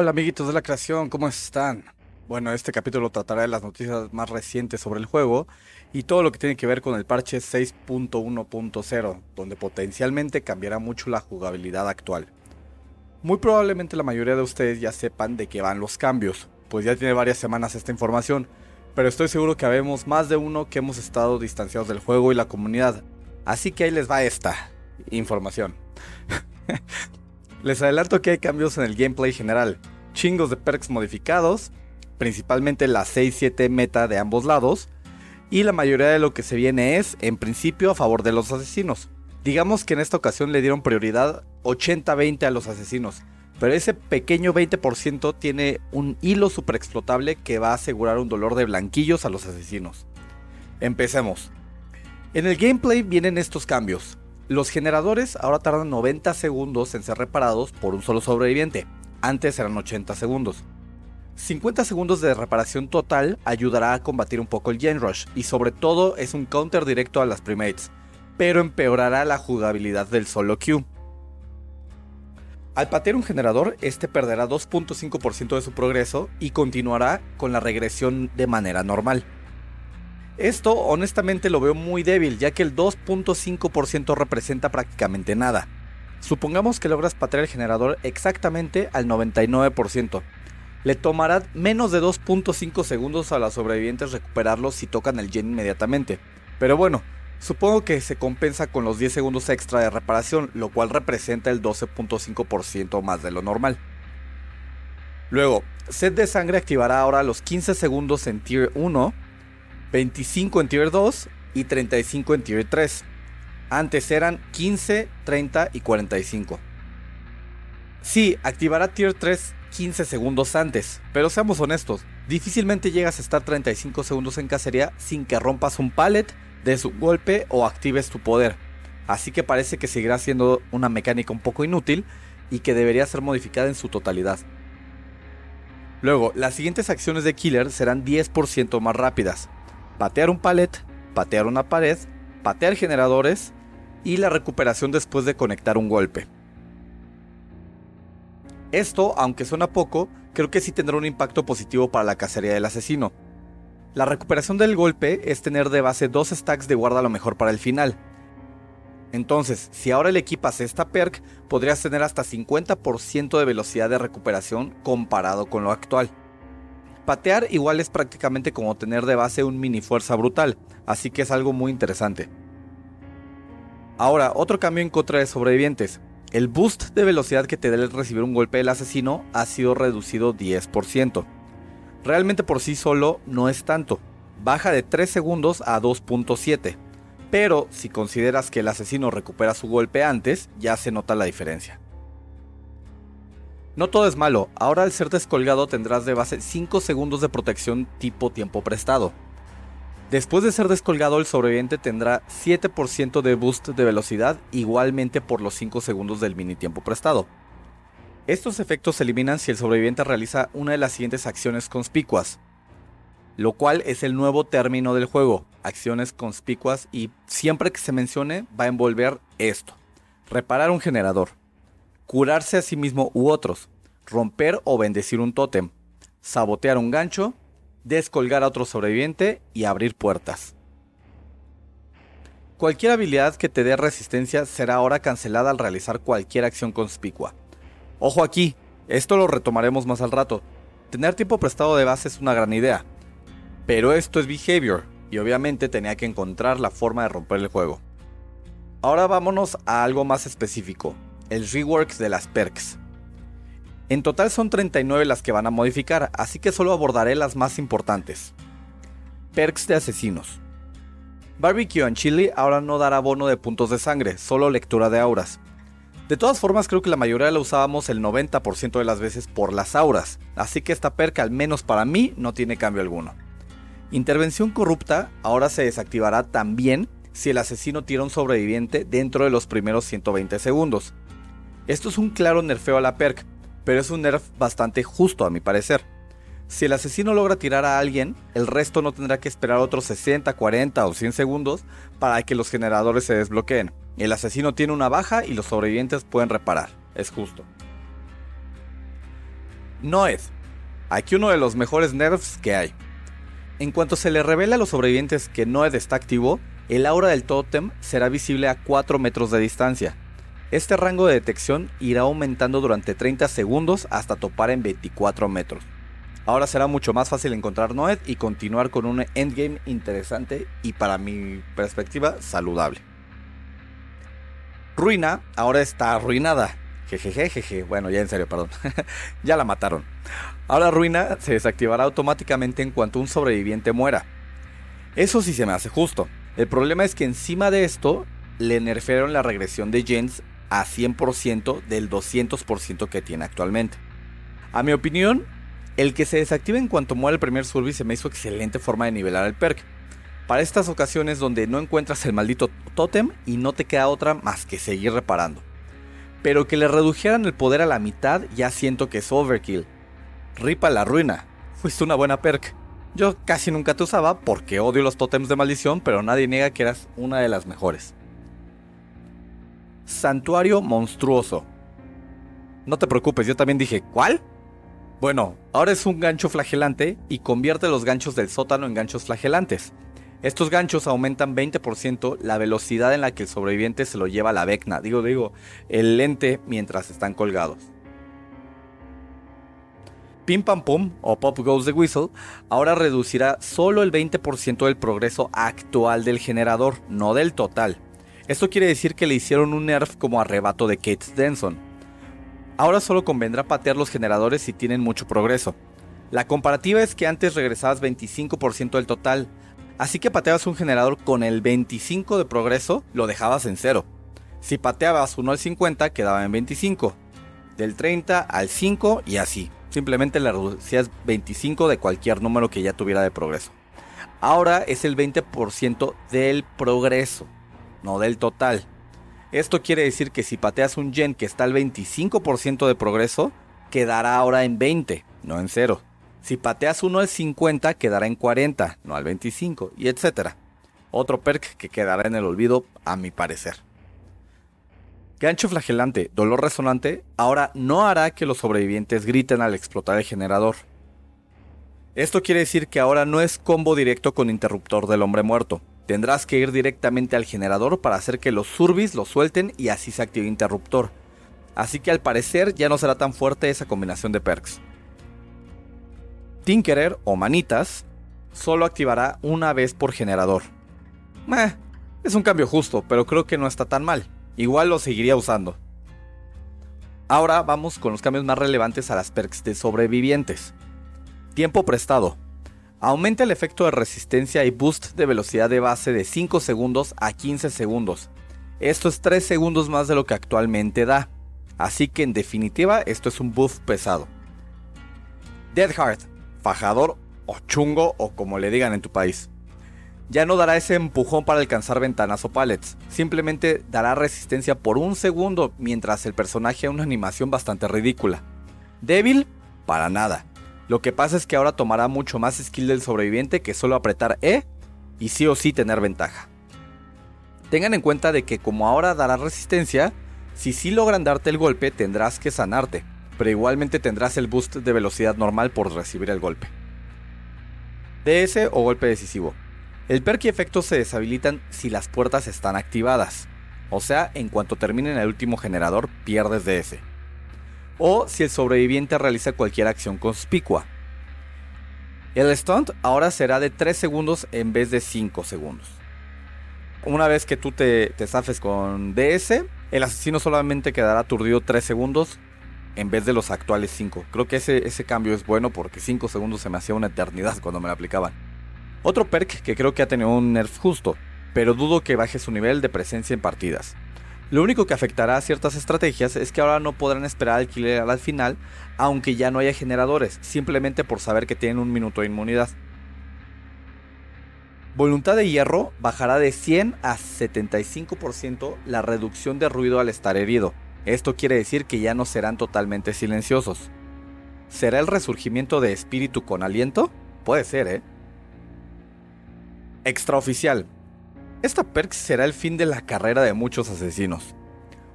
Hola amiguitos de la creación, ¿cómo están? Bueno, este capítulo tratará de las noticias más recientes sobre el juego y todo lo que tiene que ver con el parche 6.1.0, donde potencialmente cambiará mucho la jugabilidad actual. Muy probablemente la mayoría de ustedes ya sepan de qué van los cambios, pues ya tiene varias semanas esta información, pero estoy seguro que habemos más de uno que hemos estado distanciados del juego y la comunidad, así que ahí les va esta información. Les adelanto que hay cambios en el gameplay general, chingos de perks modificados, principalmente la 6-7 meta de ambos lados, y la mayoría de lo que se viene es, en principio, a favor de los asesinos. Digamos que en esta ocasión le dieron prioridad 80-20 a los asesinos, pero ese pequeño 20% tiene un hilo super explotable que va a asegurar un dolor de blanquillos a los asesinos. Empecemos. En el gameplay vienen estos cambios. Los generadores ahora tardan 90 segundos en ser reparados por un solo sobreviviente. Antes eran 80 segundos. 50 segundos de reparación total ayudará a combatir un poco el Gen Rush y sobre todo es un counter directo a las primates, pero empeorará la jugabilidad del solo Q. Al patear un generador, este perderá 2.5% de su progreso y continuará con la regresión de manera normal. Esto honestamente lo veo muy débil, ya que el 2.5% representa prácticamente nada. Supongamos que logras patear el generador exactamente al 99%. Le tomará menos de 2.5 segundos a los sobrevivientes recuperarlo si tocan el gen inmediatamente. Pero bueno, supongo que se compensa con los 10 segundos extra de reparación, lo cual representa el 12.5% más de lo normal. Luego, set de sangre activará ahora los 15 segundos en tier 1 25 en Tier 2 y 35 en Tier 3. Antes eran 15, 30 y 45. Sí, activará Tier 3 15 segundos antes, pero seamos honestos, difícilmente llegas a estar 35 segundos en cacería sin que rompas un pallet, des un golpe o actives tu poder. Así que parece que seguirá siendo una mecánica un poco inútil y que debería ser modificada en su totalidad. Luego, las siguientes acciones de Killer serán 10% más rápidas, patear un palet, patear una pared, patear generadores y la recuperación después de conectar un golpe. Esto, aunque suena poco, creo que sí tendrá un impacto positivo para la cacería del asesino. La recuperación del golpe es tener de base dos stacks de guarda lo mejor para el final. Entonces, si ahora le equipas esta perk, podrías tener hasta 50% de velocidad de recuperación comparado con lo actual. Patear igual es prácticamente como tener de base un mini fuerza brutal, así que es algo muy interesante. Ahora, otro cambio en contra de sobrevivientes. El boost de velocidad que te da el recibir un golpe del asesino ha sido reducido 10%. Realmente por sí solo no es tanto, baja de 3 segundos a 2.7, pero si consideras que el asesino recupera su golpe antes, ya se nota la diferencia. No todo es malo, ahora al ser descolgado tendrás de base 5 segundos de protección tipo tiempo prestado. Después de ser descolgado el sobreviviente tendrá 7% de boost de velocidad igualmente por los 5 segundos del mini tiempo prestado. Estos efectos se eliminan si el sobreviviente realiza una de las siguientes acciones conspicuas, lo cual es el nuevo término del juego, acciones conspicuas y siempre que se mencione va a envolver esto, reparar un generador, curarse a sí mismo u otros, romper o bendecir un tótem, sabotear un gancho, descolgar a otro sobreviviente y abrir puertas. Cualquier habilidad que te dé resistencia será ahora cancelada al realizar cualquier acción conspicua. Ojo aquí, esto lo retomaremos más al rato. Tener tiempo prestado de base es una gran idea, pero esto es behavior y obviamente tenía que encontrar la forma de romper el juego. Ahora vámonos a algo más específico, el rework de las perks. En total son 39 las que van a modificar, así que solo abordaré las más importantes. Perks de asesinos. Barbecue and Chili ahora no dará bono de puntos de sangre, solo lectura de auras. De todas formas creo que la mayoría la usábamos el 90% de las veces por las auras, así que esta perk al menos para mí no tiene cambio alguno. Intervención corrupta ahora se desactivará también si el asesino tira un sobreviviente dentro de los primeros 120 segundos. Esto es un claro nerfeo a la perk, pero es un nerf bastante justo a mi parecer. Si el asesino logra tirar a alguien, el resto no tendrá que esperar otros 60, 40 o 100 segundos para que los generadores se desbloqueen. El asesino tiene una baja y los sobrevivientes pueden reparar. Es justo. Noed. Aquí uno de los mejores nerfs que hay. En cuanto se le revela a los sobrevivientes que Noed está activo, el aura del tótem será visible a 4 metros de distancia. Este rango de detección irá aumentando durante 30 segundos hasta topar en 24 metros. Ahora será mucho más fácil encontrar Noed y continuar con un endgame interesante y para mi perspectiva saludable. Ruina ahora está arruinada. Jejeje, bueno, ya en serio, perdón. ya la mataron. Ahora Ruina se desactivará automáticamente en cuanto un sobreviviente muera. Eso sí se me hace justo. El problema es que encima de esto le nerfearon la regresión de Jens a 100% del 200% que tiene actualmente. A mi opinión, el que se desactive en cuanto muera el primer survey se me hizo excelente forma de nivelar el perk. Para estas ocasiones donde no encuentras el maldito tótem y no te queda otra más que seguir reparando. Pero que le redujeran el poder a la mitad ya siento que es overkill. Ripa la ruina. Fuiste una buena perk. Yo casi nunca te usaba porque odio los tótems de maldición, pero nadie niega que eras una de las mejores. Santuario monstruoso. No te preocupes, yo también dije, ¿cuál? Bueno, ahora es un gancho flagelante y convierte los ganchos del sótano en ganchos flagelantes. Estos ganchos aumentan 20% la velocidad en la que el sobreviviente se lo lleva a la vecna, digo, digo, el lente mientras están colgados. Pim Pam Pum o Pop Goes the Whistle ahora reducirá solo el 20% del progreso actual del generador, no del total. Esto quiere decir que le hicieron un nerf como arrebato de Kate Denson. Ahora solo convendrá patear los generadores si tienen mucho progreso. La comparativa es que antes regresabas 25% del total, Así que pateabas un generador con el 25 de progreso, lo dejabas en cero. Si pateabas uno al 50, quedaba en 25. Del 30 al 5 y así. Simplemente le reducías 25 de cualquier número que ya tuviera de progreso. Ahora es el 20% del progreso, no del total. Esto quiere decir que si pateas un gen que está al 25% de progreso, quedará ahora en 20, no en 0. Si pateas uno al 50 quedará en 40, no al 25, y etc. Otro perk que quedará en el olvido a mi parecer. Gancho flagelante, dolor resonante, ahora no hará que los sobrevivientes griten al explotar el generador. Esto quiere decir que ahora no es combo directo con interruptor del hombre muerto. Tendrás que ir directamente al generador para hacer que los surbis lo suelten y así se active interruptor. Así que al parecer ya no será tan fuerte esa combinación de perks. Tinkerer o Manitas solo activará una vez por generador. es un cambio justo, pero creo que no está tan mal. Igual lo seguiría usando. Ahora vamos con los cambios más relevantes a las perks de sobrevivientes. Tiempo prestado. Aumenta el efecto de resistencia y boost de velocidad de base de 5 segundos a 15 segundos. Esto es 3 segundos más de lo que actualmente da. Así que en definitiva esto es un buff pesado. Dead fajador o chungo o como le digan en tu país. Ya no dará ese empujón para alcanzar ventanas o pallets, simplemente dará resistencia por un segundo mientras el personaje hace una animación bastante ridícula. Débil, para nada. Lo que pasa es que ahora tomará mucho más skill del sobreviviente que solo apretar E y sí o sí tener ventaja. Tengan en cuenta de que como ahora dará resistencia, si sí logran darte el golpe tendrás que sanarte, pero igualmente tendrás el boost de velocidad normal por recibir el golpe. DS o golpe decisivo. El perk y efectos se deshabilitan si las puertas están activadas, o sea, en cuanto terminen el último generador pierdes DS. O si el sobreviviente realiza cualquier acción conspicua. El stunt ahora será de 3 segundos en vez de 5 segundos. Una vez que tú te, te zafes con DS, el asesino solamente quedará aturdido 3 segundos en vez de los actuales 5. Creo que ese, ese cambio es bueno porque 5 segundos se me hacía una eternidad cuando me lo aplicaban. Otro perk que creo que ha tenido un nerf justo, pero dudo que baje su nivel de presencia en partidas. Lo único que afectará a ciertas estrategias es que ahora no podrán esperar al killer al final, aunque ya no haya generadores, simplemente por saber que tienen un minuto de inmunidad. Voluntad de hierro bajará de 100 a 75% la reducción de ruido al estar herido, esto quiere decir que ya no serán totalmente silenciosos. ¿Será el resurgimiento de espíritu con aliento? Puede ser, ¿eh? Extraoficial. Esta perk será el fin de la carrera de muchos asesinos.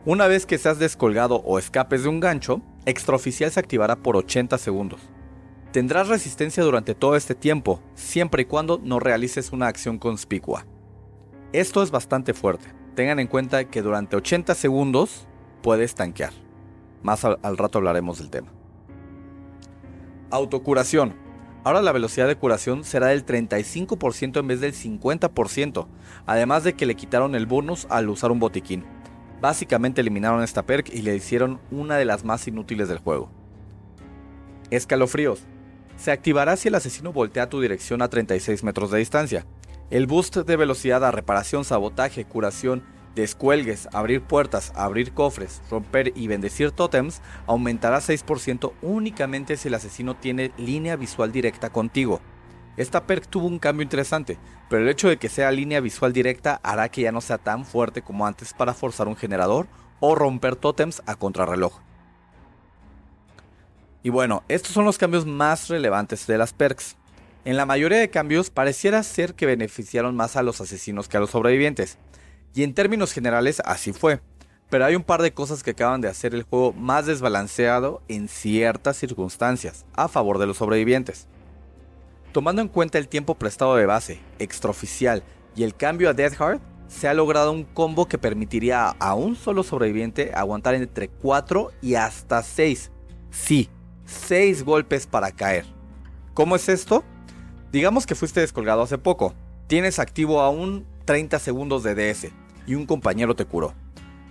Una vez que seas descolgado o escapes de un gancho, extraoficial se activará por 80 segundos. Tendrás resistencia durante todo este tiempo, siempre y cuando no realices una acción conspicua. Esto es bastante fuerte. Tengan en cuenta que durante 80 segundos puedes tanquear. Más al, al rato hablaremos del tema. Autocuración. Ahora la velocidad de curación será del 35% en vez del 50%, además de que le quitaron el bonus al usar un botiquín. Básicamente eliminaron esta perk y le hicieron una de las más inútiles del juego. Escalofríos. Se activará si el asesino voltea tu dirección a 36 metros de distancia. El boost de velocidad a reparación, sabotaje, curación, descuelgues, abrir puertas, abrir cofres, romper y bendecir tótems aumentará 6% únicamente si el asesino tiene línea visual directa contigo. Esta perk tuvo un cambio interesante, pero el hecho de que sea línea visual directa hará que ya no sea tan fuerte como antes para forzar un generador o romper tótems a contrarreloj. Y bueno, estos son los cambios más relevantes de las perks. En la mayoría de cambios pareciera ser que beneficiaron más a los asesinos que a los sobrevivientes, y en términos generales así fue, pero hay un par de cosas que acaban de hacer el juego más desbalanceado en ciertas circunstancias, a favor de los sobrevivientes. Tomando en cuenta el tiempo prestado de base, extraoficial y el cambio a Death Heart, se ha logrado un combo que permitiría a un solo sobreviviente aguantar entre 4 y hasta 6. Sí, 6 golpes para caer. ¿Cómo es esto? Digamos que fuiste descolgado hace poco. Tienes activo aún 30 segundos de DS y un compañero te curó.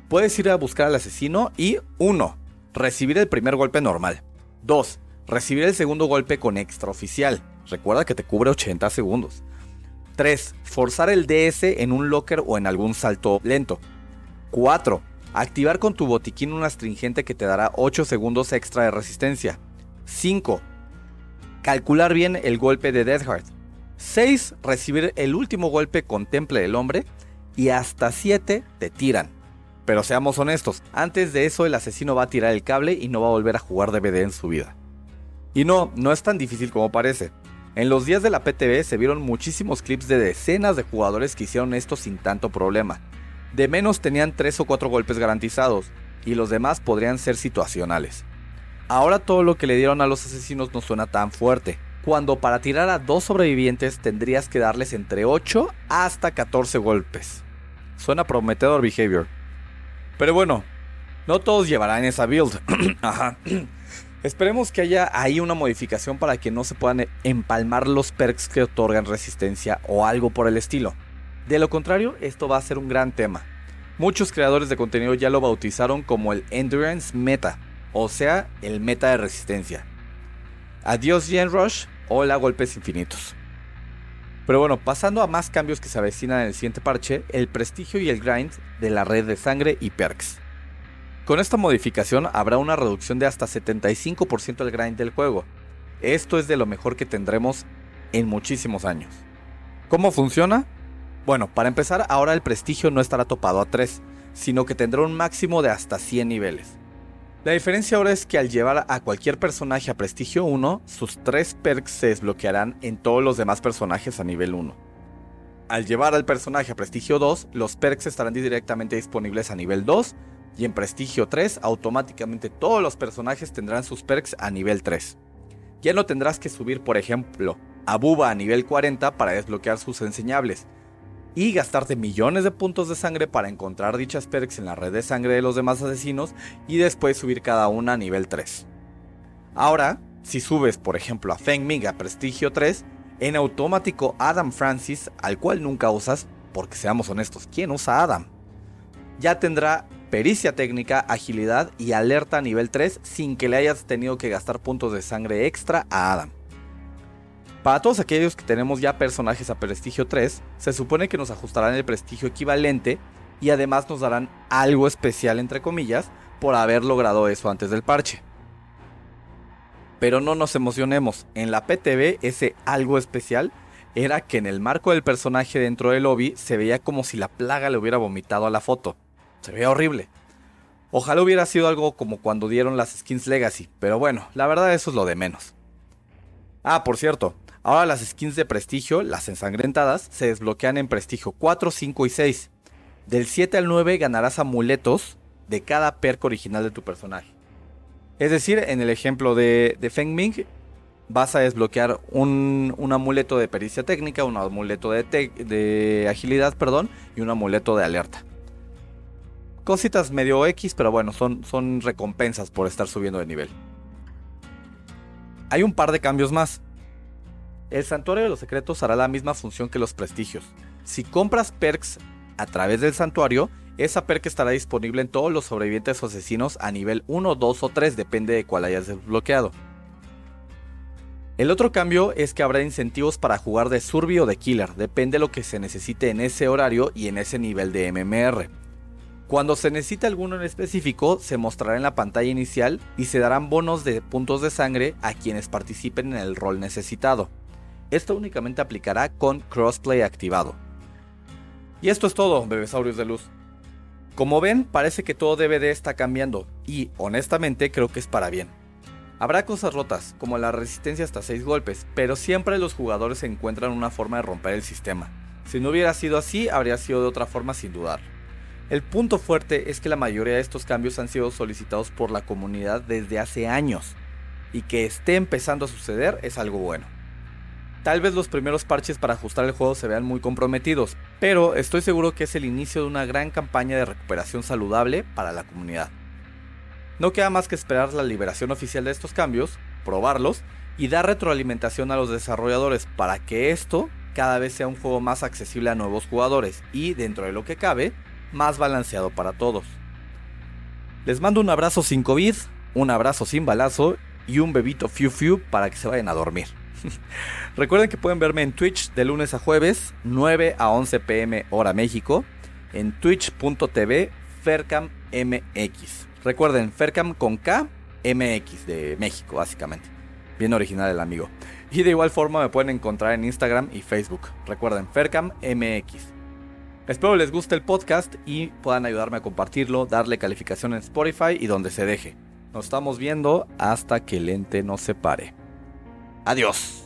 Puedes ir a buscar al asesino y 1. Recibir el primer golpe normal. 2. Recibir el segundo golpe con extraoficial. Recuerda que te cubre 80 segundos. 3. Forzar el DS en un locker o en algún salto lento. 4. Activar con tu botiquín un astringente que te dará 8 segundos extra de resistencia. 5. Calcular bien el golpe de Death Heart. 6. Recibir el último golpe con Temple del Hombre. Y hasta 7 te tiran. Pero seamos honestos, antes de eso el asesino va a tirar el cable y no va a volver a jugar DVD en su vida. Y no, no es tan difícil como parece. En los días de la PTV se vieron muchísimos clips de decenas de jugadores que hicieron esto sin tanto problema. De menos tenían 3 o 4 golpes garantizados, y los demás podrían ser situacionales. Ahora todo lo que le dieron a los asesinos no suena tan fuerte, cuando para tirar a dos sobrevivientes tendrías que darles entre 8 hasta 14 golpes. Suena prometedor behavior. Pero bueno, no todos llevarán esa build. Ajá. Esperemos que haya ahí una modificación para que no se puedan empalmar los perks que otorgan resistencia o algo por el estilo. De lo contrario, esto va a ser un gran tema. Muchos creadores de contenido ya lo bautizaron como el Endurance Meta, o sea, el meta de resistencia. Adiós Gen Rush, hola golpes infinitos. Pero bueno, pasando a más cambios que se avecinan en el siguiente parche, el prestigio y el grind de la red de sangre y perks. Con esta modificación habrá una reducción de hasta 75% del grind del juego. Esto es de lo mejor que tendremos en muchísimos años. ¿Cómo funciona? Bueno, para empezar, ahora el prestigio no estará topado a 3, sino que tendrá un máximo de hasta 100 niveles. La diferencia ahora es que al llevar a cualquier personaje a prestigio 1, sus 3 perks se desbloquearán en todos los demás personajes a nivel 1. Al llevar al personaje a prestigio 2, los perks estarán directamente disponibles a nivel 2 y en Prestigio 3 automáticamente todos los personajes tendrán sus perks a nivel 3. Ya no tendrás que subir por ejemplo a Buba a nivel 40 para desbloquear sus enseñables y gastarte millones de puntos de sangre para encontrar dichas perks en la red de sangre de los demás asesinos y después subir cada una a nivel 3. Ahora, si subes por ejemplo a Feng Ming a Prestigio 3, en automático Adam Francis, al cual nunca usas, porque seamos honestos, ¿quién usa Adam? Ya tendrá pericia técnica, agilidad y alerta a nivel 3 sin que le hayas tenido que gastar puntos de sangre extra a Adam. Para todos aquellos que tenemos ya personajes a prestigio 3, se supone que nos ajustarán el prestigio equivalente y además nos darán algo especial entre comillas por haber logrado eso antes del parche. Pero no nos emocionemos, en la PTV ese algo especial era que en el marco del personaje dentro del lobby se veía como si la plaga le hubiera vomitado a la foto. Se veía horrible. Ojalá hubiera sido algo como cuando dieron las skins Legacy, pero bueno, la verdad eso es lo de menos. Ah, por cierto, ahora las skins de prestigio, las ensangrentadas, se desbloquean en prestigio 4, 5 y 6. Del 7 al 9 ganarás amuletos de cada perk original de tu personaje. Es decir, en el ejemplo de, Feng Ming, vas a desbloquear un, amuleto de pericia técnica, un amuleto de, agilidad, perdón, y un amuleto de alerta. Cositas medio X, pero bueno, son recompensas por estar subiendo de nivel. Hay un par de cambios más. El santuario de los secretos hará la misma función que los prestigios. Si compras perks a través del santuario, esa perk estará disponible en todos los sobrevivientes o asesinos a nivel 1, 2 o 3, depende de cuál hayas desbloqueado. El otro cambio es que habrá incentivos para jugar de Survey o de Killer, depende de lo que se necesite en ese horario y en ese nivel de MMR. Cuando se necesite alguno en específico, se mostrará en la pantalla inicial y se darán bonos de puntos de sangre a quienes participen en el rol necesitado. Esto únicamente aplicará con crossplay activado. Y esto es todo, bebesaurios de luz. Como ven, parece que todo de estar cambiando, y honestamente creo que es para bien. Habrá cosas rotas, como la resistencia hasta 6 golpes, pero siempre los jugadores encuentran una forma de romper el sistema. Si no hubiera sido así, habría sido de otra forma sin dudar. El punto fuerte es que la mayoría de estos cambios han sido solicitados por la comunidad desde hace años, y que esté empezando a suceder es algo bueno. Tal vez los primeros parches para ajustar el juego se vean muy comprometidos, pero estoy seguro que es el inicio de una gran campaña de recuperación saludable para la comunidad. No queda más que esperar la liberación oficial de estos cambios, probarlos y dar retroalimentación a los desarrolladores para que esto cada vez sea un juego más accesible a nuevos jugadores y, dentro de lo que cabe, más balanceado para todos. Les mando un abrazo sin COVID, un abrazo sin balazo y un bebito fiu fiu para que se vayan a dormir. Recuerden que pueden verme en Twitch de lunes a jueves, 9 a 11 pm hora México, en twitch.tv fercammx. Recuerden, Fercam con K, MX de México, básicamente. Bien original el amigo. Y de igual forma me pueden encontrar en Instagram y Facebook. Recuerden, Fercam MX. Espero les guste el podcast y puedan ayudarme a compartirlo, darle calificación en Spotify y donde se deje. Nos estamos viendo hasta que el ente nos separe. Adiós.